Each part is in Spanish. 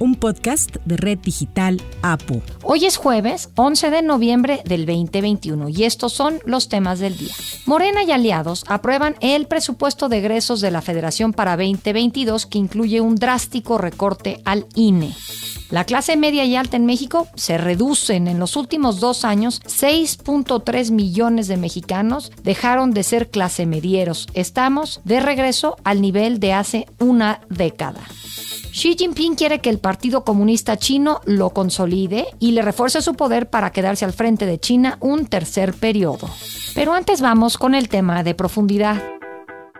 un podcast de Red Digital APU. Hoy es jueves 11 de noviembre del 2021 y estos son los temas del día. Morena y aliados aprueban el presupuesto de egresos de la Federación para 2022 que incluye un drástico recorte al INE. La clase media y alta en México se reducen. En los últimos dos años, 6.3 millones de mexicanos dejaron de ser clase medieros. Estamos de regreso al nivel de hace una década. Xi Jinping quiere que el Partido Comunista Chino lo consolide y le refuerce su poder para quedarse al frente de China un tercer periodo. Pero antes vamos con el tema de profundidad.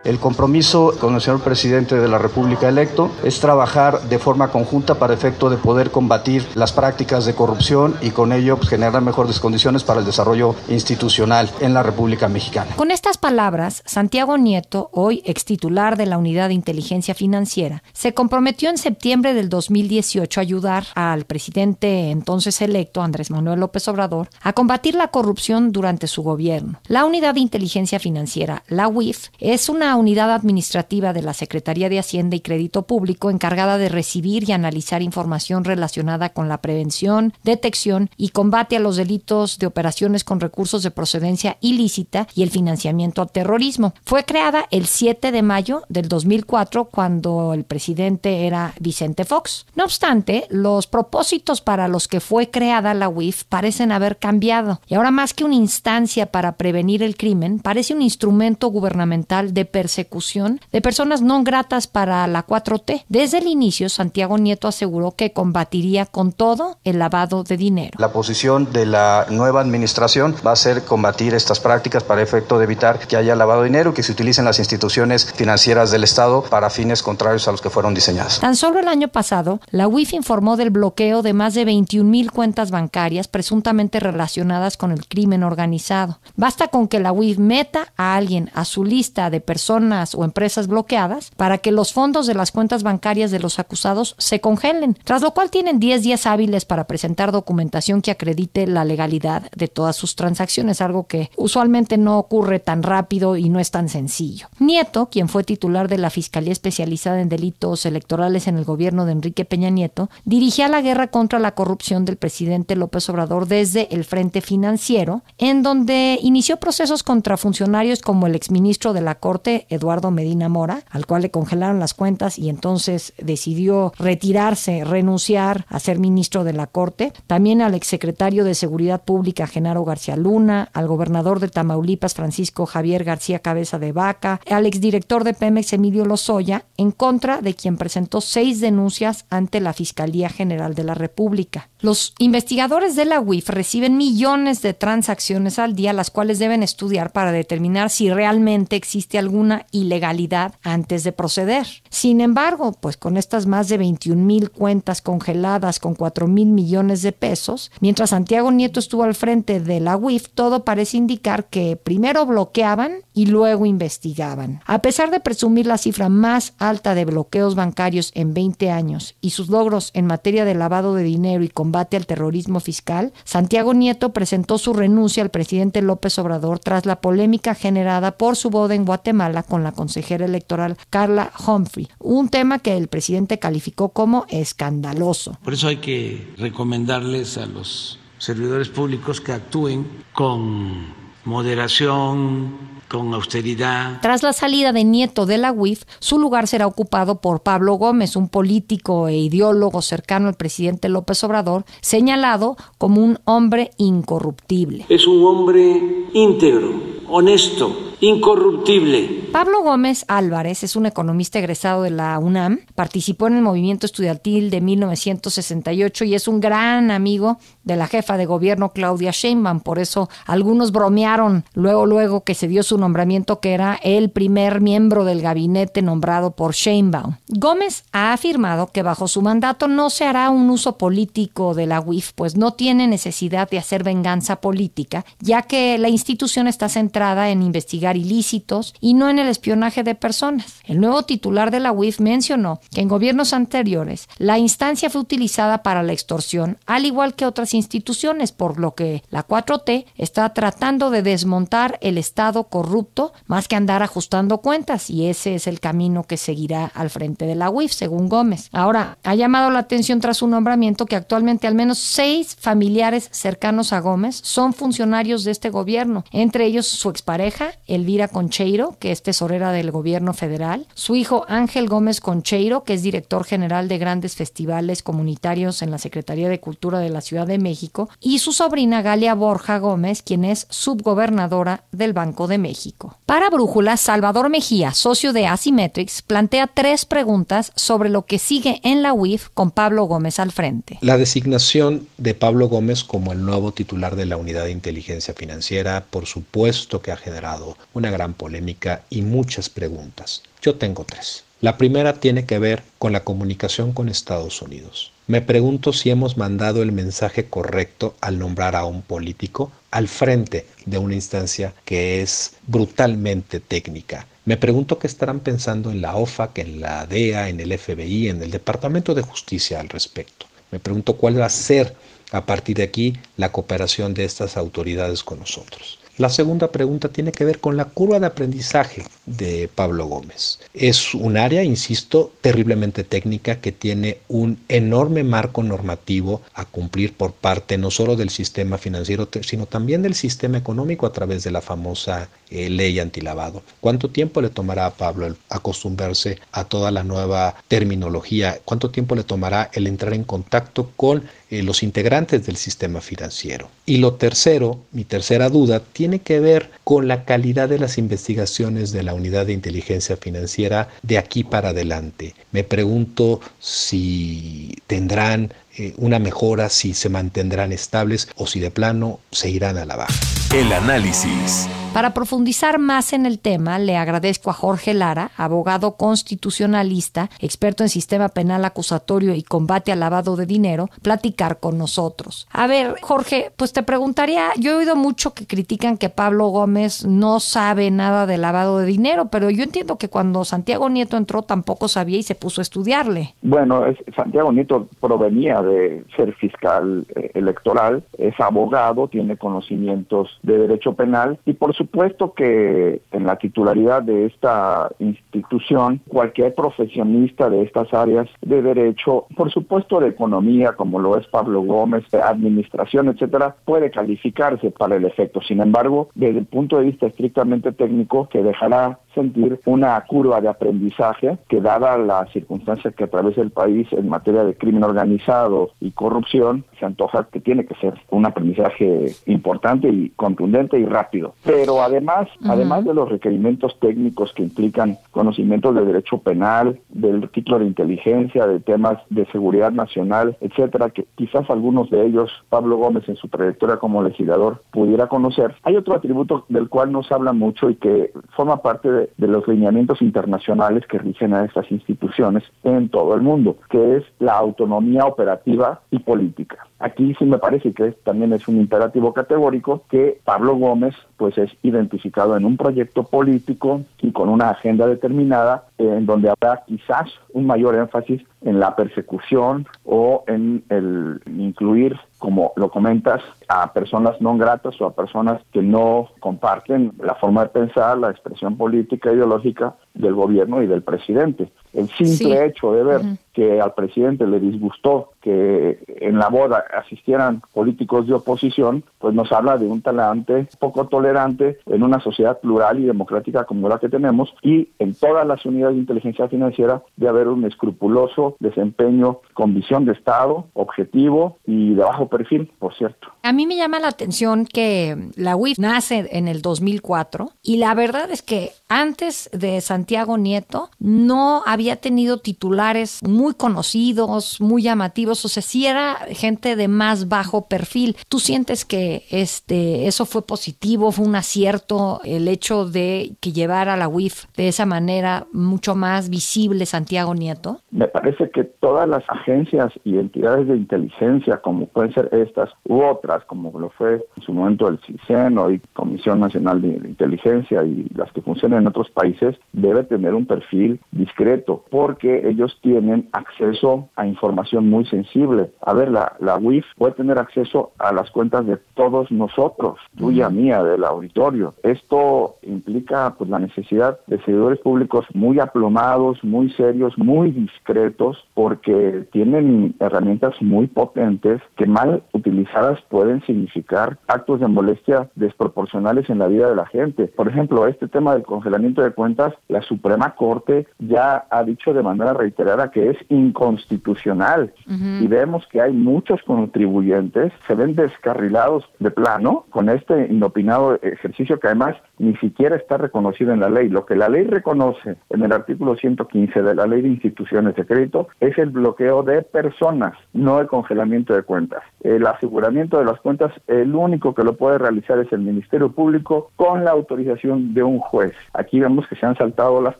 El compromiso con el señor presidente de la República electo es trabajar de forma conjunta para efecto de poder combatir las prácticas de corrupción y con ello pues, generar mejores condiciones para el desarrollo institucional en la República Mexicana. Con estas palabras, Santiago Nieto, hoy ex titular de la Unidad de Inteligencia Financiera, se comprometió en septiembre del 2018 a ayudar al presidente entonces electo, Andrés Manuel López Obrador, a combatir la corrupción durante su gobierno. La Unidad de Inteligencia Financiera, la UIF, es una unidad administrativa de la Secretaría de Hacienda y Crédito Público encargada de recibir y analizar información relacionada con la prevención, detección y combate a los delitos de operaciones con recursos de procedencia ilícita y el financiamiento al terrorismo. Fue creada el 7 de mayo del 2004 cuando el presidente era Vicente Fox. No obstante, los propósitos para los que fue creada la UIF parecen haber cambiado y ahora más que una instancia para prevenir el crimen, parece un instrumento gubernamental de persecución de personas no gratas para la 4T. Desde el inicio, Santiago Nieto aseguró que combatiría con todo el lavado de dinero. La posición de la nueva administración va a ser combatir estas prácticas para efecto de evitar que haya lavado de dinero y que se utilicen las instituciones financieras del Estado para fines contrarios a los que fueron diseñadas. Tan solo el año pasado, la UIF informó del bloqueo de más de 21 mil cuentas bancarias presuntamente relacionadas con el crimen organizado. Basta con que la UIF meta a alguien a su lista de personas o empresas bloqueadas para que los fondos de las cuentas bancarias de los acusados se congelen, tras lo cual tienen 10 días hábiles para presentar documentación que acredite la legalidad de todas sus transacciones, algo que usualmente no ocurre tan rápido y no es tan sencillo. Nieto, quien fue titular de la Fiscalía Especializada en Delitos Electorales en el gobierno de Enrique Peña Nieto, dirigía la guerra contra la corrupción del presidente López Obrador desde el Frente Financiero, en donde inició procesos contra funcionarios como el exministro de la Corte Eduardo Medina Mora, al cual le congelaron las cuentas y entonces decidió retirarse, renunciar a ser ministro de la Corte. También al exsecretario de Seguridad Pública, Genaro García Luna, al gobernador de Tamaulipas, Francisco Javier García Cabeza de Vaca, al exdirector de Pemex, Emilio Lozoya, en contra de quien presentó seis denuncias ante la Fiscalía General de la República. Los investigadores de la UIF reciben millones de transacciones al día, las cuales deben estudiar para determinar si realmente existe alguna ilegalidad antes de proceder. Sin embargo, pues con estas más de 21 mil cuentas congeladas con 4 mil millones de pesos, mientras Santiago Nieto estuvo al frente de la UIF, todo parece indicar que primero bloqueaban y luego investigaban. A pesar de presumir la cifra más alta de bloqueos bancarios en 20 años y sus logros en materia de lavado de dinero y combate al terrorismo fiscal, Santiago Nieto presentó su renuncia al presidente López Obrador tras la polémica generada por su boda en Guatemala con la consejera electoral Carla Humphrey, un tema que el presidente calificó como escandaloso. Por eso hay que recomendarles a los servidores públicos que actúen con moderación, con austeridad. Tras la salida de Nieto de la UIF, su lugar será ocupado por Pablo Gómez, un político e ideólogo cercano al presidente López Obrador, señalado como un hombre incorruptible. Es un hombre íntegro, honesto incorruptible. Pablo Gómez Álvarez es un economista egresado de la UNAM, participó en el movimiento estudiantil de 1968 y es un gran amigo de la jefa de gobierno Claudia Sheinbaum, por eso algunos bromearon luego luego que se dio su nombramiento que era el primer miembro del gabinete nombrado por Sheinbaum. Gómez ha afirmado que bajo su mandato no se hará un uso político de la UIF, pues no tiene necesidad de hacer venganza política, ya que la institución está centrada en investigar ilícitos y no en el espionaje de personas. El nuevo titular de la UIF mencionó que en gobiernos anteriores la instancia fue utilizada para la extorsión, al igual que otras instituciones, por lo que la 4T está tratando de desmontar el Estado corrupto más que andar ajustando cuentas y ese es el camino que seguirá al frente de la UIF, según Gómez. Ahora, ha llamado la atención tras su nombramiento que actualmente al menos seis familiares cercanos a Gómez son funcionarios de este gobierno, entre ellos su expareja, Elvira Concheiro, que es tesorera del gobierno federal, su hijo Ángel Gómez Concheiro, que es director general de grandes festivales comunitarios en la Secretaría de Cultura de la Ciudad de México, y su sobrina Galia Borja Gómez, quien es subgobernadora del Banco de México. Para Brújula, Salvador Mejía, socio de Asymmetrics, plantea tres preguntas sobre lo que sigue en la UIF con Pablo Gómez al frente. La designación de Pablo Gómez como el nuevo titular de la Unidad de Inteligencia Financiera, por supuesto que ha generado una gran polémica y muchas preguntas. Yo tengo tres. La primera tiene que ver con la comunicación con Estados Unidos. Me pregunto si hemos mandado el mensaje correcto al nombrar a un político al frente de una instancia que es brutalmente técnica. Me pregunto qué estarán pensando en la OFAC, en la DEA, en el FBI, en el Departamento de Justicia al respecto. Me pregunto cuál va a ser a partir de aquí la cooperación de estas autoridades con nosotros. La segunda pregunta tiene que ver con la curva de aprendizaje de Pablo Gómez. Es un área, insisto, terriblemente técnica que tiene un enorme marco normativo a cumplir por parte no solo del sistema financiero, sino también del sistema económico a través de la famosa eh, ley antilavado. ¿Cuánto tiempo le tomará a Pablo acostumbrarse a toda la nueva terminología? ¿Cuánto tiempo le tomará el entrar en contacto con eh, los integrantes del sistema financiero? Y lo tercero, mi tercera duda, tiene que ver con la calidad de las investigaciones de la unidad de inteligencia financiera de aquí para adelante. Me pregunto si tendrán eh, una mejora, si se mantendrán estables o si de plano se irán a la baja. El análisis. Para profundizar más en el tema, le agradezco a Jorge Lara, abogado constitucionalista, experto en sistema penal acusatorio y combate al lavado de dinero, platicar con nosotros. A ver, Jorge, pues te preguntaría, yo he oído mucho que critican que Pablo Gómez no sabe nada de lavado de dinero, pero yo entiendo que cuando Santiago Nieto entró tampoco sabía y se puso a estudiarle. Bueno, Santiago Nieto provenía de ser fiscal eh, electoral, es abogado, tiene conocimientos de derecho penal y por supuesto que en la titularidad de esta institución, cualquier profesionista de estas áreas de derecho, por supuesto de economía, como lo es Pablo Gómez, de administración, etcétera, puede calificarse para el efecto. Sin embargo, desde el punto de vista estrictamente técnico, que dejará sentir una curva de aprendizaje que dada la circunstancia que atraviesa el país en materia de crimen organizado y corrupción, se antoja que tiene que ser un aprendizaje importante y contundente y rápido. Pero además, además de los requerimientos técnicos que implican conocimientos de derecho penal, del título de inteligencia, de temas de seguridad nacional, etcétera, que quizás algunos de ellos Pablo Gómez en su trayectoria como legislador pudiera conocer, hay otro atributo del cual no se habla mucho y que forma parte de de, los lineamientos internacionales que rigen a estas instituciones en todo el mundo, que es la autonomía operativa y política. Aquí sí me parece que también es un imperativo categórico que Pablo Gómez pues es identificado en un proyecto político y con una agenda determinada en donde habrá quizás un mayor énfasis en la persecución o en el incluir, como lo comentas, a personas no gratas o a personas que no comparten la forma de pensar, la expresión política ideológica del gobierno y del presidente. El simple hecho de ver que al presidente le disgustó que en la boda asistieran políticos de oposición, pues nos habla de un talante poco tolerante en una sociedad plural y democrática como la que tenemos y en todas las unidades de inteligencia financiera de haber un escrupuloso desempeño con visión de Estado, objetivo y de bajo perfil, por cierto. A mí me llama la atención que la UIF nace en el 2004 y la verdad es que antes de Santiago Nieto no había tenido titulares conocidos, muy llamativos, o sea, sí era gente de más bajo perfil. ¿Tú sientes que este eso fue positivo, fue un acierto el hecho de que llevara la UIF de esa manera mucho más visible Santiago Nieto? Me parece que todas las agencias y entidades de inteligencia, como pueden ser estas u otras, como lo fue en su momento el CISEN o Comisión Nacional de Inteligencia y las que funcionan en otros países, debe tener un perfil discreto, porque ellos tienen acceso a información muy sensible. A ver, la, la UIF puede tener acceso a las cuentas de todos nosotros, tuya, mía, del auditorio. Esto implica pues la necesidad de servidores públicos muy aplomados, muy serios, muy discretos, porque tienen herramientas muy potentes que mal utilizadas pueden significar actos de molestia desproporcionales en la vida de la gente. Por ejemplo, este tema del congelamiento de cuentas, la Suprema Corte ya ha dicho de manera reiterada que es inconstitucional. Y vemos que hay muchos contribuyentes, se ven descarrilados de plano con este inopinado ejercicio que además ni siquiera está reconocido en la ley. Lo que la ley reconoce en el artículo 115 de la ley de instituciones de crédito es el bloqueo de personas, no el congelamiento de cuentas. El aseguramiento de las cuentas, el único que lo puede realizar es el Ministerio Público con la autorización de un juez. Aquí vemos que se han saltado las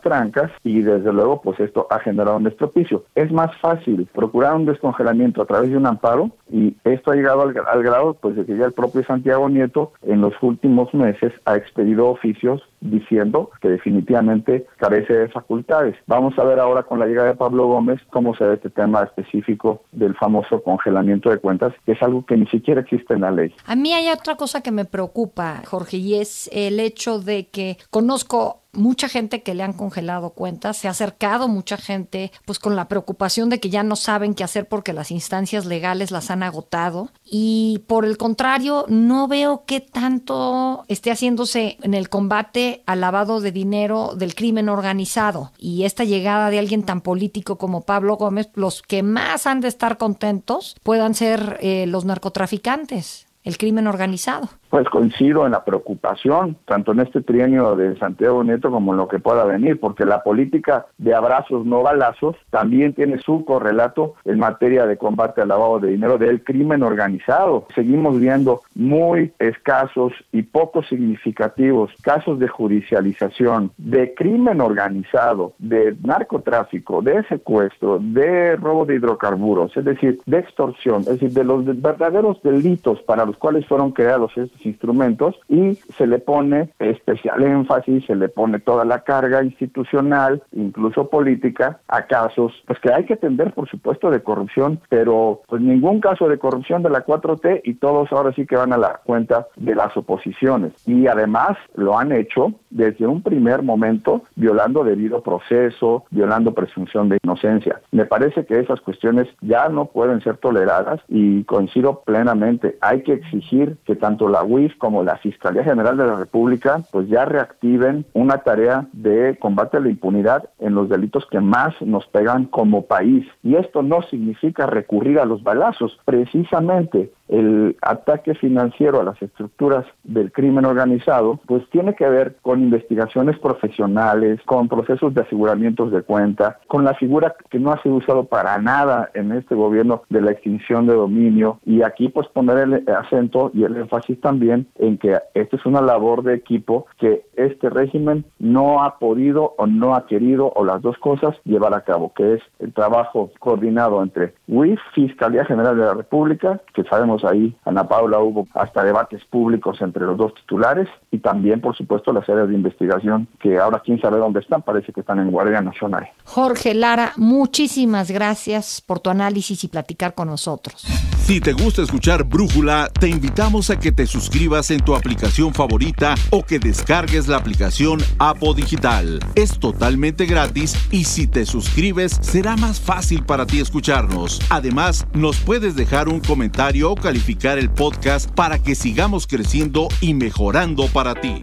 trancas y desde luego pues esto ha generado un estropicio. Es más fácil procurar un descongelamiento a través de un amparo y esto ha llegado al, al grado pues de que ya el propio Santiago Nieto en los últimos meses ha expedido oficios diciendo que definitivamente carece de facultades. Vamos a ver ahora con la llegada de Pablo Gómez cómo se ve este tema específico del famoso congelamiento de cuentas, que es algo que ni siquiera existe en la ley. A mí hay otra cosa que me preocupa, Jorge, y es el hecho de que conozco mucha gente que le han congelado cuentas, se ha acercado mucha gente pues con la preocupación de que ya no saben qué hacer porque las instancias legales las han agotado y por el contrario no veo qué tanto esté haciéndose en el combate al lavado de dinero del crimen organizado y esta llegada de alguien tan político como Pablo Gómez, los que más han de estar contentos puedan ser eh, los narcotraficantes el crimen organizado. Pues coincido en la preocupación, tanto en este trienio de Santiago Nieto como en lo que pueda venir, porque la política de abrazos no balazos también tiene su correlato en materia de combate al lavado de dinero del crimen organizado. Seguimos viendo muy escasos y poco significativos casos de judicialización, de crimen organizado, de narcotráfico, de secuestro, de robo de hidrocarburos, es decir, de extorsión, es decir, de los verdaderos delitos para los cuales fueron creados estos instrumentos y se le pone especial énfasis, se le pone toda la carga institucional, incluso política, a casos pues que hay que atender, por supuesto, de corrupción, pero pues ningún caso de corrupción de la 4T y todos ahora sí que van a la cuenta de las oposiciones. Y además lo han hecho desde un primer momento violando debido proceso, violando presunción de inocencia. Me parece que esas cuestiones ya no pueden ser toleradas y coincido plenamente. Hay que exigir que tanto la Como la Fiscalía General de la República pues ya reactiven una tarea de combate a la impunidad en los delitos que más nos pegan como país. Y esto no significa recurrir a los balazos, precisamente el ataque financiero a las estructuras del crimen organizado, pues tiene que ver con investigaciones profesionales, con procesos de aseguramientos de cuenta, con la figura que no ha sido usado para nada en este gobierno de la extinción de dominio. Y aquí pues poner el acento y el énfasis también en que esto es una labor de equipo que este régimen no ha podido o no ha querido o las dos cosas llevar a cabo, que es el trabajo coordinado entre UIF, Fiscalía General de la República, que sabemos ahí, Ana Paula, hubo hasta debates públicos entre los dos titulares y también, por supuesto, las áreas de investigación que ahora quién sabe dónde están, parece que están en Guardia Nacional. Jorge Lara, muchísimas gracias por tu análisis y platicar con nosotros. Si te gusta escuchar Brújula, te invitamos a que te suscribas en tu aplicación favorita o que descargues la aplicación Apo Digital. Es totalmente gratis y si te suscribes será más fácil para ti escucharnos. Además, nos puedes dejar un comentario o calificar el podcast para que sigamos creciendo y mejorando para ti.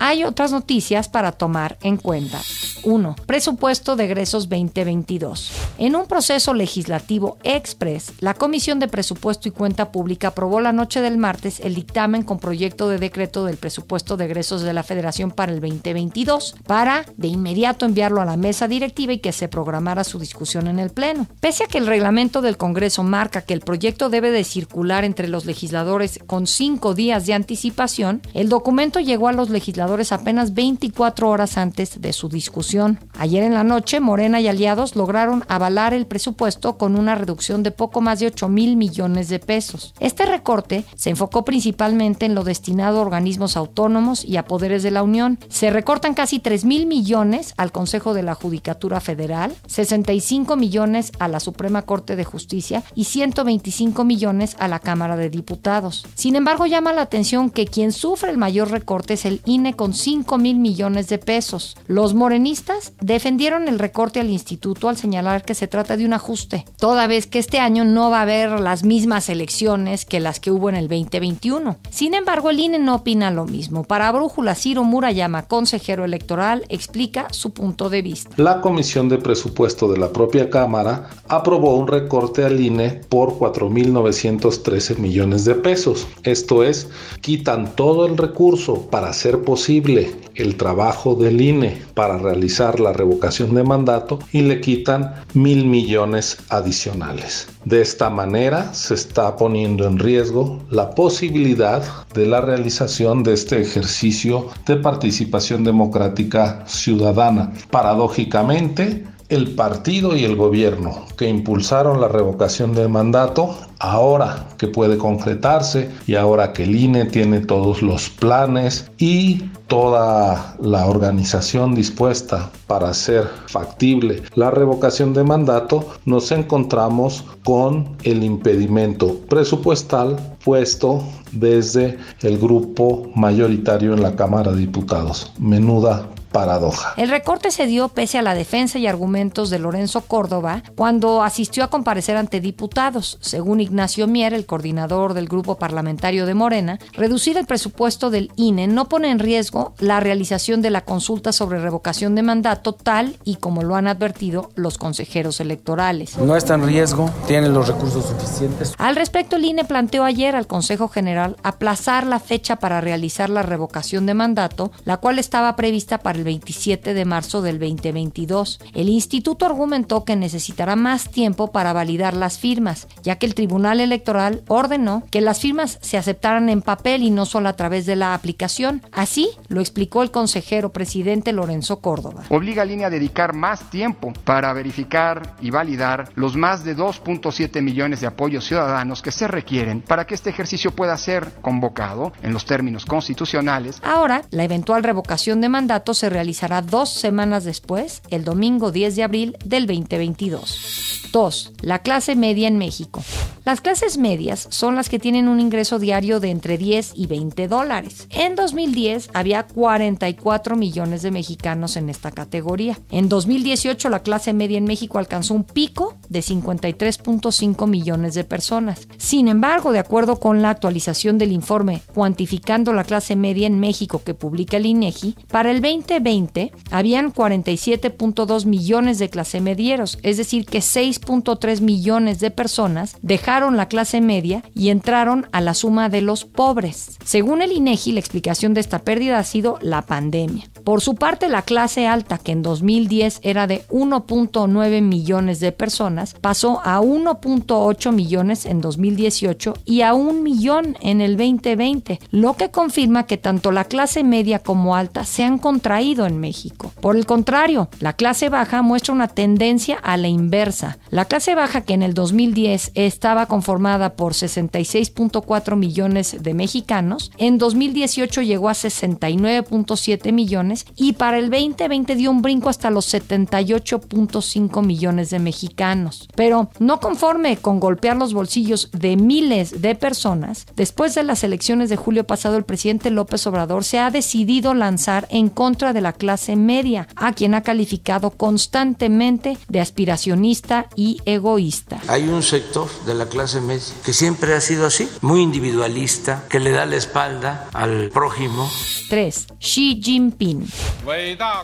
Hay otras noticias para tomar en cuenta. 1. Presupuesto de egresos 2022. En un proceso legislativo express, la Comisión de Presupuesto y Cuenta Pública aprobó la noche del martes el dictamen con proyecto de decreto del presupuesto de egresos de la Federación para el 2022, para de inmediato enviarlo a la mesa directiva y que se programara su discusión en el Pleno. Pese a que el reglamento del Congreso marca que el proyecto debe de circular entre los legisladores con cinco días de anticipación, el documento llegó a los legisladores apenas 24 horas antes de su discusión. Ayer en la noche, Morena y aliados lograron avalar el presupuesto con una reducción de poco más de 8 mil millones de pesos. Este recorte se enfocó principalmente en lo destinado a organismos autónomos y a poderes de la Unión. Se recortan casi 3 mil millones al Consejo de la Judicatura Federal, 65 millones a la Suprema Corte de Justicia y 125 millones a la Cámara de Diputados. Sin embargo, llama la atención que quien sufre el mayor recorte es el INE con 5 mil millones de pesos. Los morenistas defendieron el recorte al instituto al señalar que se trata de un ajuste, toda vez que este año no va a haber las mismas elecciones que las que hubo en el 2021. Sin embargo, el INE no opina lo mismo. Para Brújula, Ciro Murayama, consejero electoral, explica su punto de vista. La Comisión de Presupuesto de la propia Cámara aprobó un recorte al INE por 4.913 millones de pesos. Esto es, quitan todo el recurso para hacer posible el trabajo del INE para realizar la revocación de mandato y le quitan mil millones adicionales. De esta manera se está poniendo en riesgo la posibilidad de la realización de este ejercicio de participación democrática ciudadana. Paradójicamente, el partido y el gobierno que impulsaron la revocación del mandato, ahora que puede concretarse y ahora que el INE tiene todos los planes y toda la organización dispuesta para hacer factible la revocación de mandato, nos encontramos con el impedimento presupuestal puesto desde el grupo mayoritario en la Cámara de Diputados. Menuda paradoja. El recorte se dio pese a la defensa y argumentos de Lorenzo Córdoba cuando asistió a comparecer ante diputados. Según Ignacio Mier, el coordinador del grupo parlamentario de Morena, reducir el presupuesto del INE no pone en riesgo la realización de la consulta sobre revocación de mandato tal y como lo han advertido los consejeros electorales. No está en riesgo, tiene los recursos suficientes. Al respecto, el INE planteó ayer al Consejo General aplazar la fecha para realizar la revocación de mandato, la cual estaba prevista para el 27 de marzo del 2022. El instituto argumentó que necesitará más tiempo para validar las firmas, ya que el Tribunal Electoral ordenó que las firmas se aceptaran en papel y no solo a través de la aplicación. Así lo explicó el consejero presidente Lorenzo Córdoba. Obliga a línea a dedicar más tiempo para verificar y validar los más de 2.7 millones de apoyos ciudadanos que se requieren para que este ejercicio pueda ser convocado en los términos constitucionales. Ahora, la eventual revocación de mandato se realizará dos semanas después, el domingo 10 de abril del 2022. 2. La clase media en México. Las clases medias son las que tienen un ingreso diario de entre 10 y 20 dólares. En 2010 había 44 millones de mexicanos en esta categoría. En 2018 la clase media en México alcanzó un pico de 53.5 millones de personas. Sin embargo, de acuerdo con la actualización del informe Cuantificando la clase media en México que publica el INEGI, para el 2020 habían 47.2 millones de clase medieros, es decir, que 6.3 millones de personas dejaron la clase media y entraron a la suma de los pobres. Según el INEGI, la explicación de esta pérdida ha sido la pandemia. Por su parte, la clase alta, que en 2010 era de 1.9 millones de personas, pasó a 1.8 millones en 2018 y a 1 millón en el 2020, lo que confirma que tanto la clase media como alta se han contraído en México. Por el contrario, la clase baja muestra una tendencia a la inversa. La clase baja, que en el 2010 estaba conformada por 66.4 millones de mexicanos, en 2018 llegó a 69.7 millones y para el 2020 dio un brinco hasta los 78.5 millones de mexicanos. Pero no conforme con golpear los bolsillos de miles de personas, después de las elecciones de julio pasado el presidente López Obrador se ha decidido lanzar en contra de la clase media, a quien ha calificado constantemente de aspiracionista y egoísta. Hay un sector de la clase media, que siempre ha sido así, muy individualista, que le da la espalda al prójimo. 3. Xi Jinping.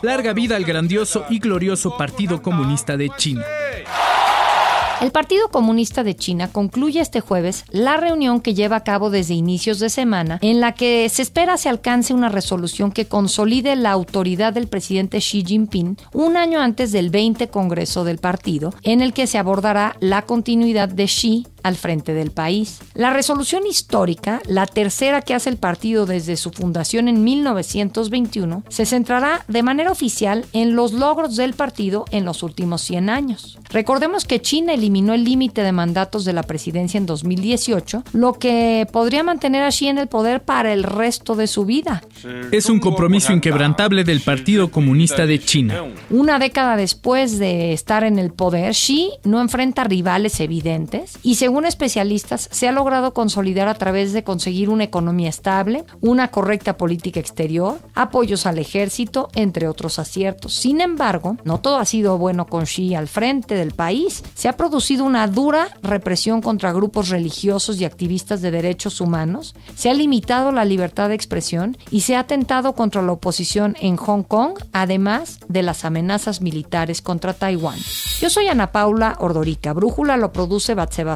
Larga vida al grandioso y glorioso Partido Comunista de China. El Partido Comunista de China concluye este jueves la reunión que lleva a cabo desde inicios de semana, en la que se espera se alcance una resolución que consolide la autoridad del presidente Xi Jinping un año antes del 20 Congreso del partido, en el que se abordará la continuidad de Xi al frente del país. La resolución histórica, la tercera que hace el partido desde su fundación en 1921, se centrará de manera oficial en los logros del partido en los últimos 100 años. Recordemos que China eliminó el límite de mandatos de la presidencia en 2018, lo que podría mantener a Xi en el poder para el resto de su vida. Es un compromiso inquebrantable del Partido Comunista de China. Una década después de estar en el poder, Xi no enfrenta rivales evidentes y según especialistas se ha logrado consolidar a través de conseguir una economía estable, una correcta política exterior, apoyos al ejército, entre otros aciertos. Sin embargo, no todo ha sido bueno con Xi al frente del país. Se ha producido una dura represión contra grupos religiosos y activistas de derechos humanos, se ha limitado la libertad de expresión y se ha atentado contra la oposición en Hong Kong, además de las amenazas militares contra Taiwán. Yo soy Ana Paula Ordorica. Brújula lo produce Batseba